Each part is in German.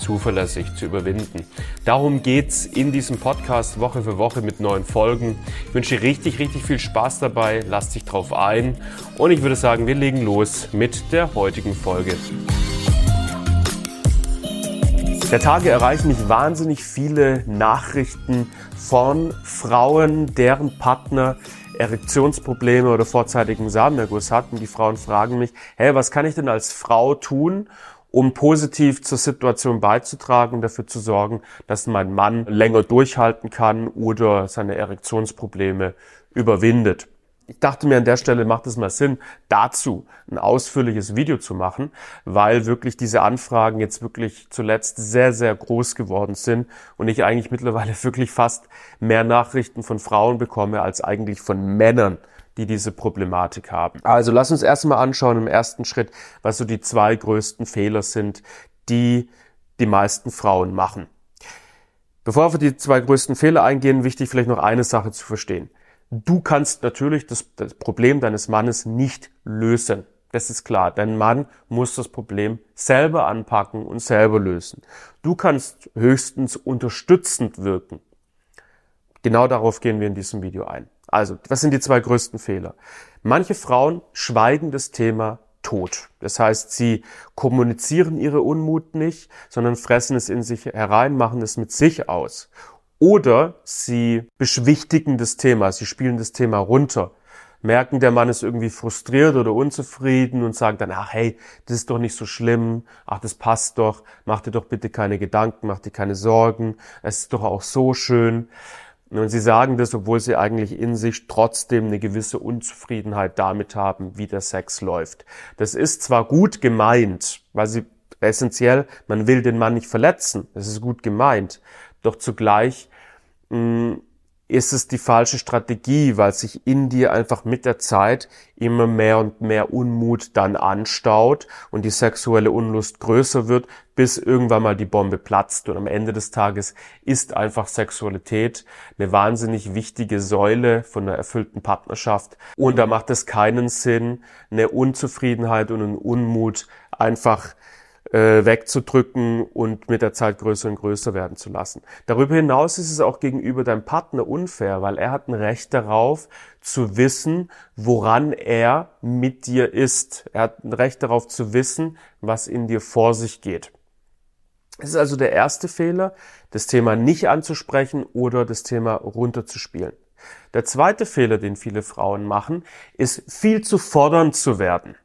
zuverlässig zu überwinden. Darum geht's in diesem Podcast Woche für Woche mit neuen Folgen. Ich wünsche dir richtig, richtig viel Spaß dabei. Lass dich drauf ein. Und ich würde sagen, wir legen los mit der heutigen Folge. Der Tage erreichen mich wahnsinnig viele Nachrichten von Frauen, deren Partner Erektionsprobleme oder vorzeitigen Samenerguss hatten. Die Frauen fragen mich, hey, was kann ich denn als Frau tun, um positiv zur Situation beizutragen, dafür zu sorgen, dass mein Mann länger durchhalten kann oder seine Erektionsprobleme überwindet. Ich dachte mir an der Stelle macht es mal Sinn, dazu ein ausführliches Video zu machen, weil wirklich diese Anfragen jetzt wirklich zuletzt sehr, sehr groß geworden sind und ich eigentlich mittlerweile wirklich fast mehr Nachrichten von Frauen bekomme als eigentlich von Männern, die diese Problematik haben. Also lass uns erstmal anschauen im ersten Schritt, was so die zwei größten Fehler sind, die die meisten Frauen machen. Bevor wir auf die zwei größten Fehler eingehen, wichtig vielleicht noch eine Sache zu verstehen. Du kannst natürlich das, das Problem deines Mannes nicht lösen. Das ist klar. Dein Mann muss das Problem selber anpacken und selber lösen. Du kannst höchstens unterstützend wirken. Genau darauf gehen wir in diesem Video ein. Also, was sind die zwei größten Fehler? Manche Frauen schweigen das Thema tot. Das heißt, sie kommunizieren ihre Unmut nicht, sondern fressen es in sich herein, machen es mit sich aus. Oder sie beschwichtigen das Thema, sie spielen das Thema runter, merken, der Mann ist irgendwie frustriert oder unzufrieden und sagen dann, ach hey, das ist doch nicht so schlimm, ach das passt doch, mach dir doch bitte keine Gedanken, mach dir keine Sorgen, es ist doch auch so schön. Und sie sagen das, obwohl sie eigentlich in sich trotzdem eine gewisse Unzufriedenheit damit haben, wie der Sex läuft. Das ist zwar gut gemeint, weil sie essentiell, man will den Mann nicht verletzen, das ist gut gemeint, doch zugleich mh, mm, ist es die falsche Strategie, weil sich in dir einfach mit der Zeit immer mehr und mehr Unmut dann anstaut und die sexuelle Unlust größer wird, bis irgendwann mal die Bombe platzt. Und am Ende des Tages ist einfach Sexualität eine wahnsinnig wichtige Säule von einer erfüllten Partnerschaft. Und da macht es keinen Sinn, eine Unzufriedenheit und einen Unmut einfach äh, wegzudrücken und mit der Zeit größer und größer werden zu lassen. Darüber hinaus ist es auch gegenüber deinem Partner unfair, weil er hat ein Recht darauf zu wissen, woran er mit dir ist. Er hat ein Recht darauf zu wissen, was in dir vor sich geht. Es ist also der erste Fehler, das Thema nicht anzusprechen oder das Thema runterzuspielen. Der zweite Fehler, den viele Frauen machen, ist viel zu fordernd zu werden.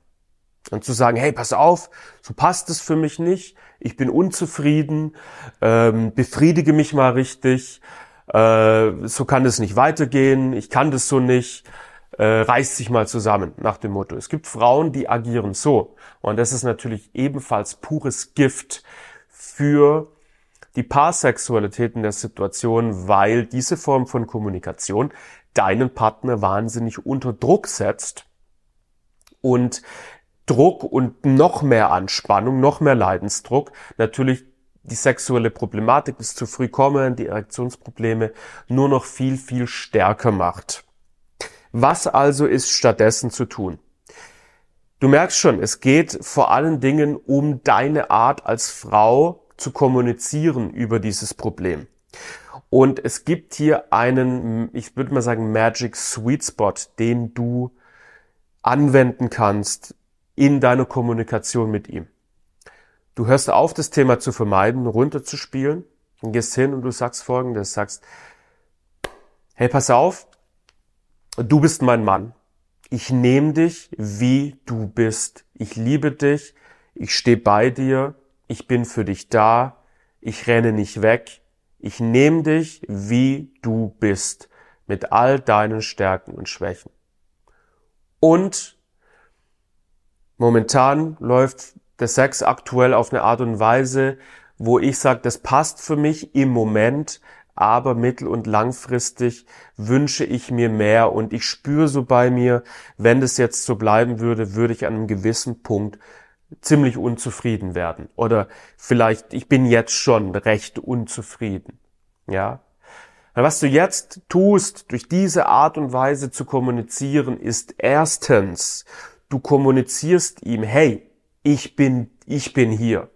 Und zu sagen, hey, pass auf, so passt es für mich nicht, ich bin unzufrieden, ähm, befriedige mich mal richtig, äh, so kann es nicht weitergehen, ich kann das so nicht, äh, reiß sich mal zusammen, nach dem Motto. Es gibt Frauen, die agieren so. Und das ist natürlich ebenfalls pures Gift für die Paarsexualität in der Situation, weil diese Form von Kommunikation deinen Partner wahnsinnig unter Druck setzt und Druck und noch mehr Anspannung, noch mehr Leidensdruck, natürlich die sexuelle Problematik, das zu früh kommen, die Erektionsprobleme nur noch viel, viel stärker macht. Was also ist stattdessen zu tun? Du merkst schon, es geht vor allen Dingen um deine Art als Frau zu kommunizieren über dieses Problem. Und es gibt hier einen, ich würde mal sagen, Magic Sweet Spot, den du anwenden kannst, in deiner Kommunikation mit ihm. Du hörst auf, das Thema zu vermeiden, runterzuspielen und gehst hin und du sagst folgendes, sagst, hey, pass auf, du bist mein Mann. Ich nehme dich, wie du bist. Ich liebe dich. Ich stehe bei dir. Ich bin für dich da. Ich renne nicht weg. Ich nehme dich, wie du bist. Mit all deinen Stärken und Schwächen. Und Momentan läuft der Sex aktuell auf eine Art und Weise, wo ich sage, das passt für mich im Moment, aber mittel- und langfristig wünsche ich mir mehr und ich spüre so bei mir, wenn das jetzt so bleiben würde, würde ich an einem gewissen Punkt ziemlich unzufrieden werden. Oder vielleicht, ich bin jetzt schon recht unzufrieden. Ja. Was du jetzt tust, durch diese Art und Weise zu kommunizieren, ist erstens, du kommunizierst ihm, hey, ich bin, ich bin hier.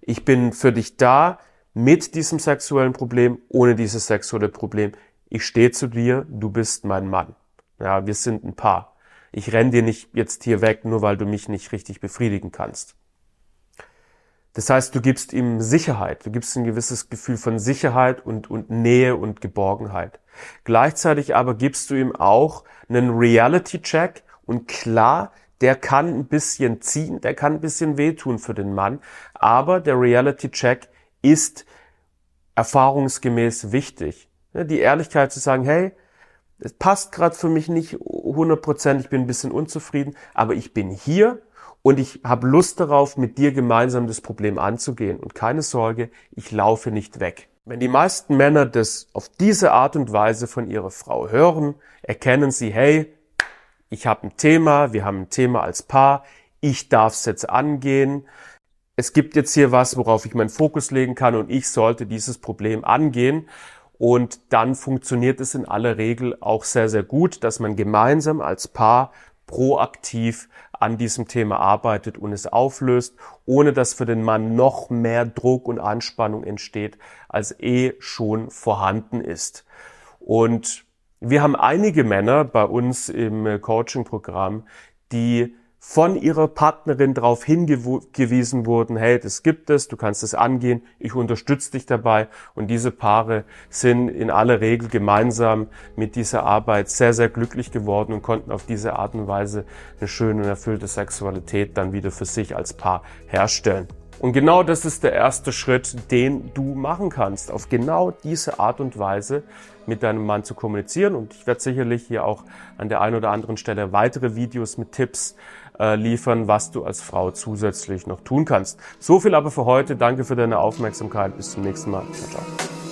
Ich bin für dich da mit diesem sexuellen Problem, ohne dieses sexuelle Problem. Ich stehe zu dir, du bist mein Mann. Ja, wir sind ein Paar. Ich renn dir nicht jetzt hier weg, nur weil du mich nicht richtig befriedigen kannst. Das heißt, du gibst ihm Sicherheit, du gibst ein gewisses Gefühl von Sicherheit und, und Nähe und Geborgenheit. Gleichzeitig aber gibst du ihm auch einen Reality-Check und klar, der kann ein bisschen ziehen, der kann ein bisschen wehtun für den Mann, aber der Reality-Check ist erfahrungsgemäß wichtig. Die Ehrlichkeit zu sagen, hey, es passt gerade für mich nicht 100%, ich bin ein bisschen unzufrieden, aber ich bin hier und ich habe Lust darauf, mit dir gemeinsam das Problem anzugehen. Und keine Sorge, ich laufe nicht weg. Wenn die meisten Männer das auf diese Art und Weise von ihrer Frau hören, erkennen sie, hey, ich habe ein Thema, wir haben ein Thema als Paar, ich darf es jetzt angehen. Es gibt jetzt hier was, worauf ich meinen Fokus legen kann und ich sollte dieses Problem angehen. Und dann funktioniert es in aller Regel auch sehr, sehr gut, dass man gemeinsam als Paar proaktiv an diesem Thema arbeitet und es auflöst, ohne dass für den Mann noch mehr Druck und Anspannung entsteht, als eh schon vorhanden ist. Und wir haben einige Männer bei uns im Coaching-Programm, die von ihrer Partnerin darauf hingewiesen wurden, hey, das gibt es, du kannst es angehen, ich unterstütze dich dabei. Und diese Paare sind in aller Regel gemeinsam mit dieser Arbeit sehr, sehr glücklich geworden und konnten auf diese Art und Weise eine schöne und erfüllte Sexualität dann wieder für sich als Paar herstellen. Und genau das ist der erste Schritt, den du machen kannst, auf genau diese Art und Weise mit deinem Mann zu kommunizieren. Und ich werde sicherlich hier auch an der einen oder anderen Stelle weitere Videos mit Tipps äh, liefern, was du als Frau zusätzlich noch tun kannst. So viel aber für heute. Danke für deine Aufmerksamkeit. Bis zum nächsten Mal. Ciao, ciao.